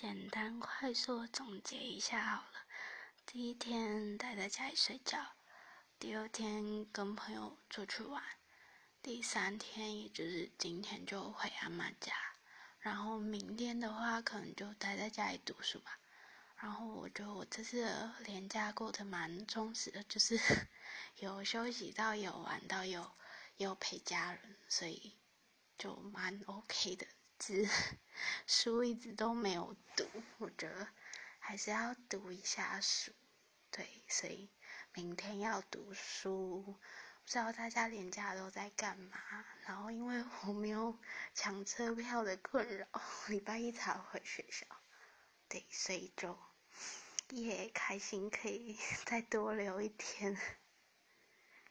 简单快速总结一下好了。第一天待在家里睡觉，第二天跟朋友出去玩，第三天也就是今天就回阿妈家，然后明天的话可能就待在家里读书吧。然后我觉得我这次连假过得蛮充实的，就是 有休息到，有玩到，有有陪家人，所以就蛮 OK 的。只 书一直都没有读，我觉得还是要读一下书。对，所以明天要读书。不知道大家连假都在干嘛？然后因为我没有抢车票的困扰，礼拜一才回学校。对，所以就也开心可以 再多留一天。